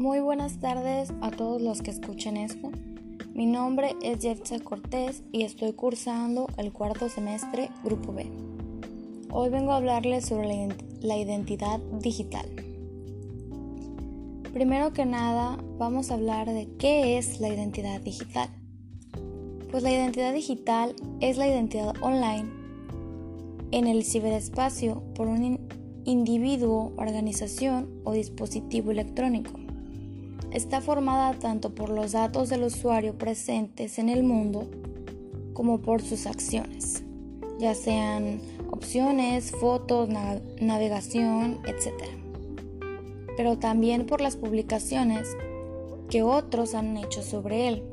Muy buenas tardes a todos los que escuchen esto. Mi nombre es Jetsa Cortés y estoy cursando el cuarto semestre Grupo B. Hoy vengo a hablarles sobre la identidad digital. Primero que nada, vamos a hablar de qué es la identidad digital. Pues la identidad digital es la identidad online en el ciberespacio por un individuo, organización o dispositivo electrónico. Está formada tanto por los datos del usuario presentes en el mundo como por sus acciones, ya sean opciones, fotos, navegación, etc. Pero también por las publicaciones que otros han hecho sobre él.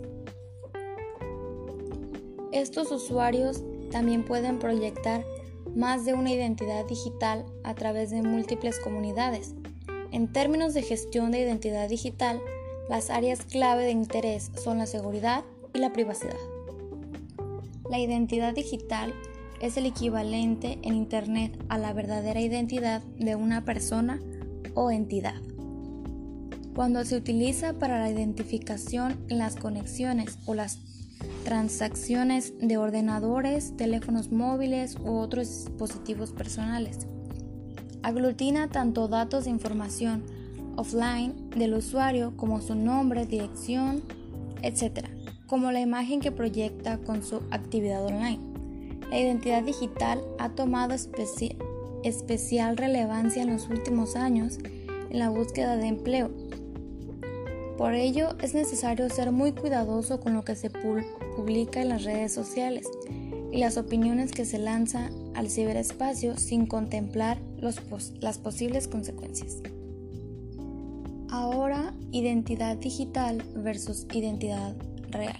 Estos usuarios también pueden proyectar más de una identidad digital a través de múltiples comunidades. En términos de gestión de identidad digital, las áreas clave de interés son la seguridad y la privacidad. La identidad digital es el equivalente en Internet a la verdadera identidad de una persona o entidad. Cuando se utiliza para la identificación en las conexiones o las transacciones de ordenadores, teléfonos móviles u otros dispositivos personales. Aglutina tanto datos de información offline del usuario como su nombre, dirección, etc., como la imagen que proyecta con su actividad online. La identidad digital ha tomado especial relevancia en los últimos años en la búsqueda de empleo por ello es necesario ser muy cuidadoso con lo que se publica en las redes sociales y las opiniones que se lanzan al ciberespacio sin contemplar las posibles consecuencias. Ahora, identidad digital versus identidad real.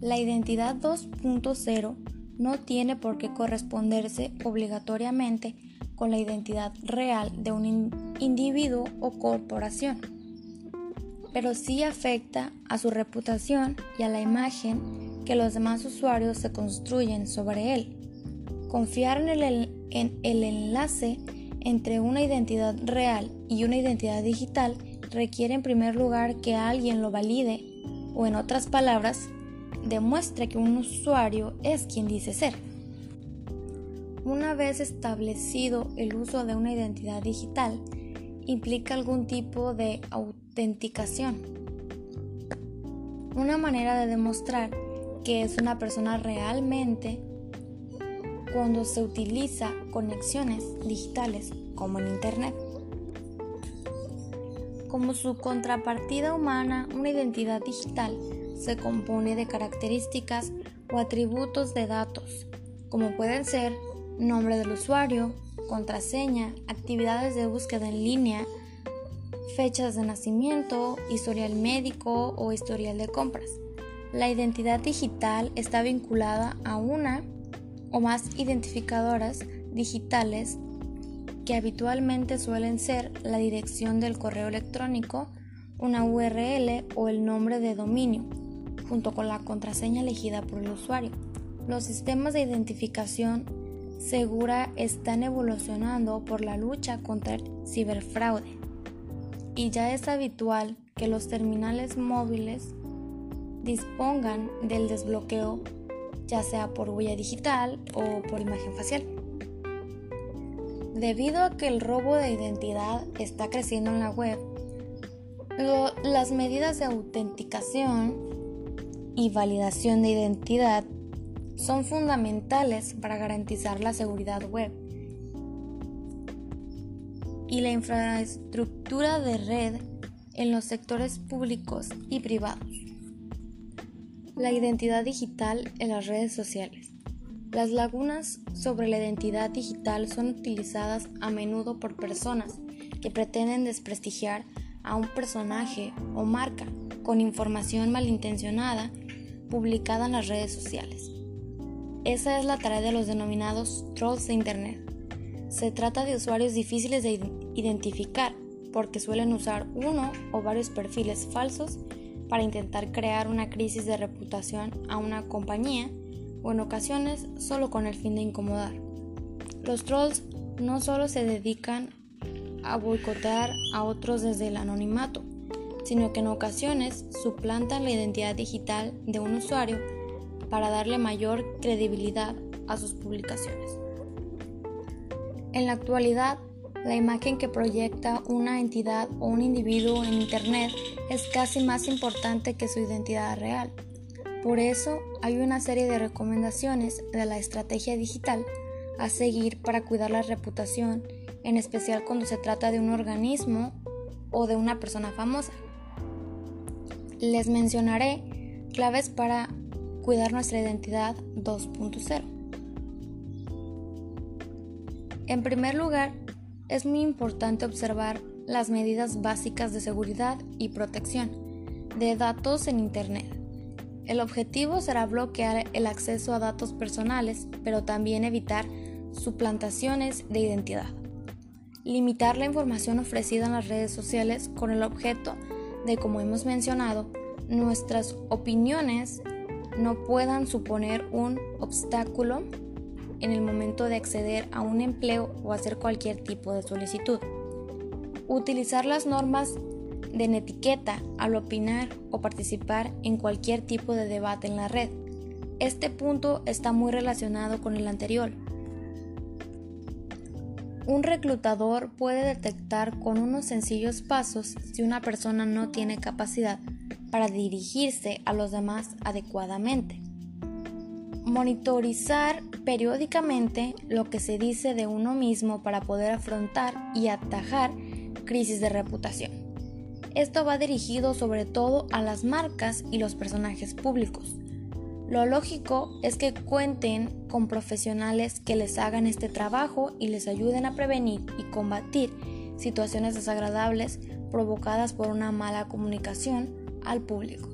La identidad 2.0 no tiene por qué corresponderse obligatoriamente con la identidad real de un individuo o corporación pero sí afecta a su reputación y a la imagen que los demás usuarios se construyen sobre él. Confiar en el, en el enlace entre una identidad real y una identidad digital requiere en primer lugar que alguien lo valide o en otras palabras, demuestre que un usuario es quien dice ser. Una vez establecido el uso de una identidad digital, implica algún tipo de autenticación. Una manera de demostrar que es una persona realmente cuando se utiliza conexiones digitales como en Internet. Como su contrapartida humana, una identidad digital se compone de características o atributos de datos, como pueden ser nombre del usuario, contraseña, actividades de búsqueda en línea, fechas de nacimiento, historial médico o historial de compras. La identidad digital está vinculada a una o más identificadoras digitales que habitualmente suelen ser la dirección del correo electrónico, una URL o el nombre de dominio, junto con la contraseña elegida por el usuario. Los sistemas de identificación segura están evolucionando por la lucha contra el ciberfraude. Y ya es habitual que los terminales móviles dispongan del desbloqueo ya sea por huella digital o por imagen facial. Debido a que el robo de identidad está creciendo en la web, las medidas de autenticación y validación de identidad son fundamentales para garantizar la seguridad web y la infraestructura de red en los sectores públicos y privados. La identidad digital en las redes sociales. Las lagunas sobre la identidad digital son utilizadas a menudo por personas que pretenden desprestigiar a un personaje o marca con información malintencionada publicada en las redes sociales. Esa es la tarea de los denominados trolls de Internet. Se trata de usuarios difíciles de identificar porque suelen usar uno o varios perfiles falsos para intentar crear una crisis de reputación a una compañía o en ocasiones solo con el fin de incomodar. Los trolls no solo se dedican a boicotear a otros desde el anonimato, sino que en ocasiones suplantan la identidad digital de un usuario para darle mayor credibilidad a sus publicaciones. En la actualidad, la imagen que proyecta una entidad o un individuo en Internet es casi más importante que su identidad real. Por eso hay una serie de recomendaciones de la estrategia digital a seguir para cuidar la reputación, en especial cuando se trata de un organismo o de una persona famosa. Les mencionaré claves para cuidar nuestra identidad 2.0. En primer lugar, es muy importante observar las medidas básicas de seguridad y protección de datos en Internet. El objetivo será bloquear el acceso a datos personales, pero también evitar suplantaciones de identidad. Limitar la información ofrecida en las redes sociales con el objeto de, como hemos mencionado, nuestras opiniones no puedan suponer un obstáculo en el momento de acceder a un empleo o hacer cualquier tipo de solicitud. Utilizar las normas de netiqueta al opinar o participar en cualquier tipo de debate en la red. Este punto está muy relacionado con el anterior. Un reclutador puede detectar con unos sencillos pasos si una persona no tiene capacidad para dirigirse a los demás adecuadamente. Monitorizar periódicamente lo que se dice de uno mismo para poder afrontar y atajar crisis de reputación. Esto va dirigido sobre todo a las marcas y los personajes públicos. Lo lógico es que cuenten con profesionales que les hagan este trabajo y les ayuden a prevenir y combatir situaciones desagradables provocadas por una mala comunicación al público.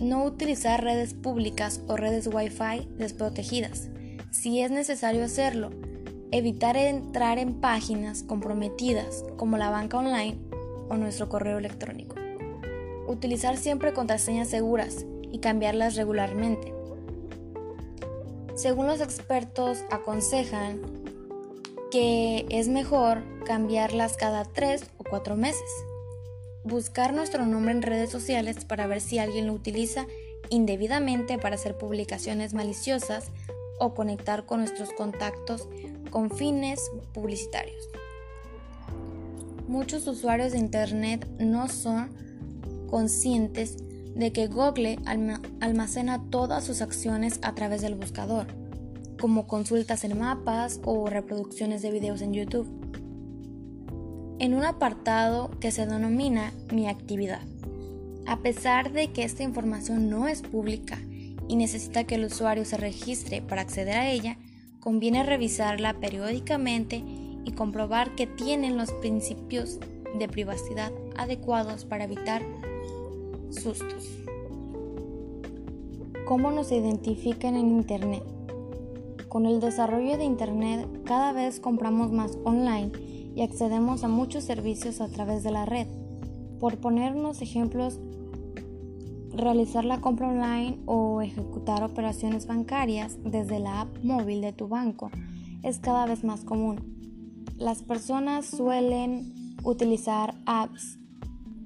No utilizar redes públicas o redes Wi-Fi desprotegidas. Si es necesario hacerlo, evitar entrar en páginas comprometidas como la banca online o nuestro correo electrónico. Utilizar siempre contraseñas seguras y cambiarlas regularmente. Según los expertos aconsejan que es mejor cambiarlas cada 3 o 4 meses buscar nuestro nombre en redes sociales para ver si alguien lo utiliza indebidamente para hacer publicaciones maliciosas o conectar con nuestros contactos con fines publicitarios. Muchos usuarios de Internet no son conscientes de que Google almacena todas sus acciones a través del buscador, como consultas en mapas o reproducciones de videos en YouTube en un apartado que se denomina Mi actividad. A pesar de que esta información no es pública y necesita que el usuario se registre para acceder a ella, conviene revisarla periódicamente y comprobar que tienen los principios de privacidad adecuados para evitar sustos. ¿Cómo nos identifican en Internet? Con el desarrollo de Internet cada vez compramos más online y accedemos a muchos servicios a través de la red. Por ponernos ejemplos, realizar la compra online o ejecutar operaciones bancarias desde la app móvil de tu banco es cada vez más común. Las personas suelen utilizar apps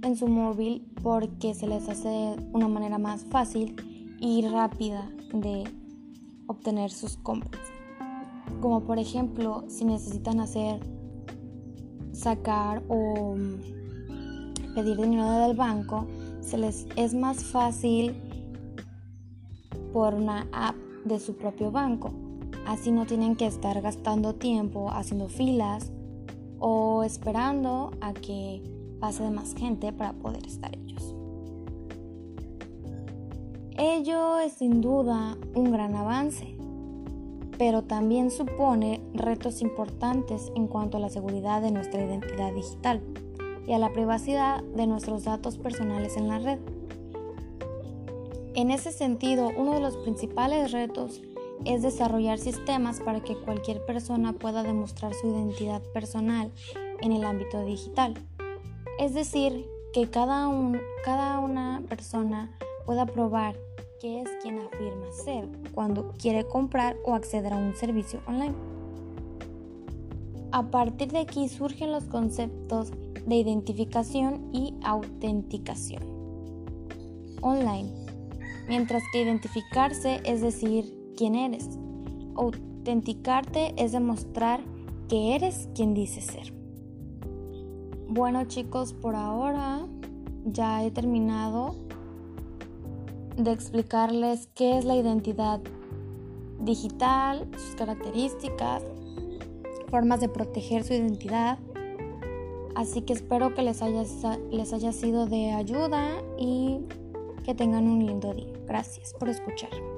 en su móvil porque se les hace una manera más fácil y rápida de obtener sus compras. Como por ejemplo, si necesitan hacer sacar o mm, pedir dinero del banco, se les es más fácil por una app de su propio banco. Así no tienen que estar gastando tiempo haciendo filas o esperando a que pase de más gente para poder estar ellos. Ello es sin duda un gran avance pero también supone retos importantes en cuanto a la seguridad de nuestra identidad digital y a la privacidad de nuestros datos personales en la red. En ese sentido, uno de los principales retos es desarrollar sistemas para que cualquier persona pueda demostrar su identidad personal en el ámbito digital. Es decir, que cada, una persona pueda probar que es quien afirma ser cuando quiere comprar o acceder a un servicio online. A partir de aquí surgen los conceptos de identificación y autenticación. Online. Mientras que identificarse es decir quién eres. Autenticarte es demostrar que eres quien dices ser. Bueno chicos, por ahora ya he terminado de explicarles qué es la identidad digital, sus características, formas de proteger su identidad. Así que espero que les haya, les haya sido de ayuda y que tengan un lindo día. Gracias por escuchar.